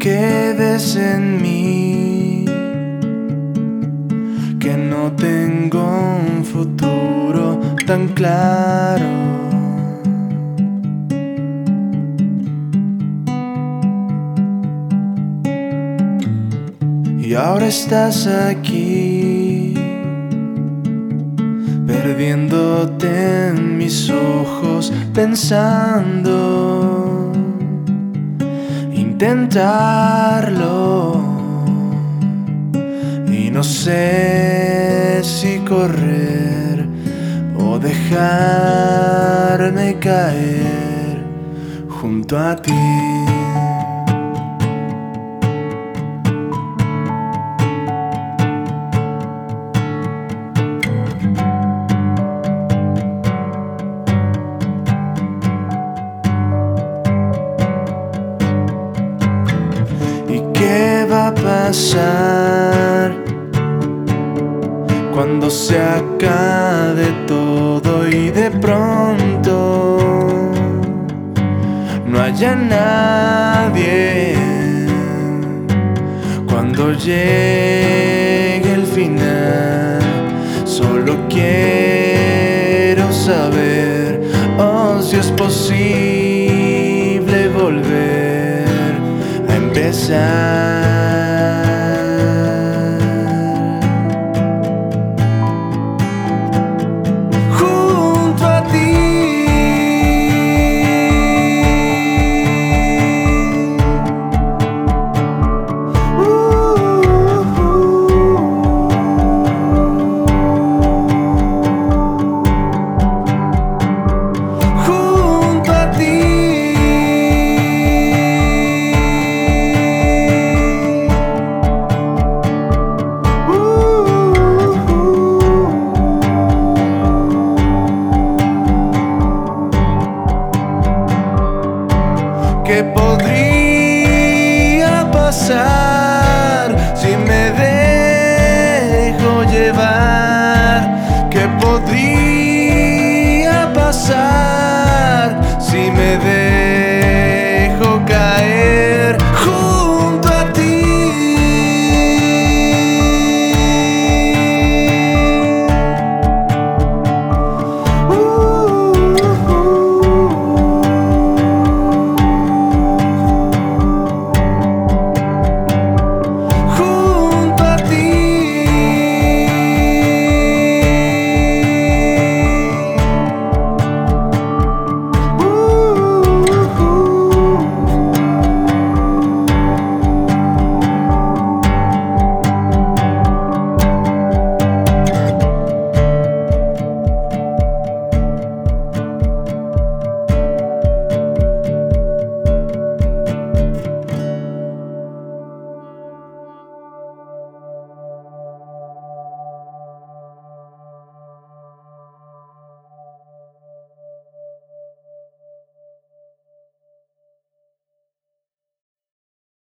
sientes en mí que no tengo un futuro tan claro. Y ahora estás aquí, perdiéndote en mis ojos, pensando intentarlo. Y no sé si correr o dejarme caer junto a ti. Qué va a pasar cuando se acabe todo y de pronto no haya nadie? Cuando llegue el final, solo quiero saber oh, si es posible time. ¿Qué podría pasar si me dejo llevar? ¿Qué podría pasar?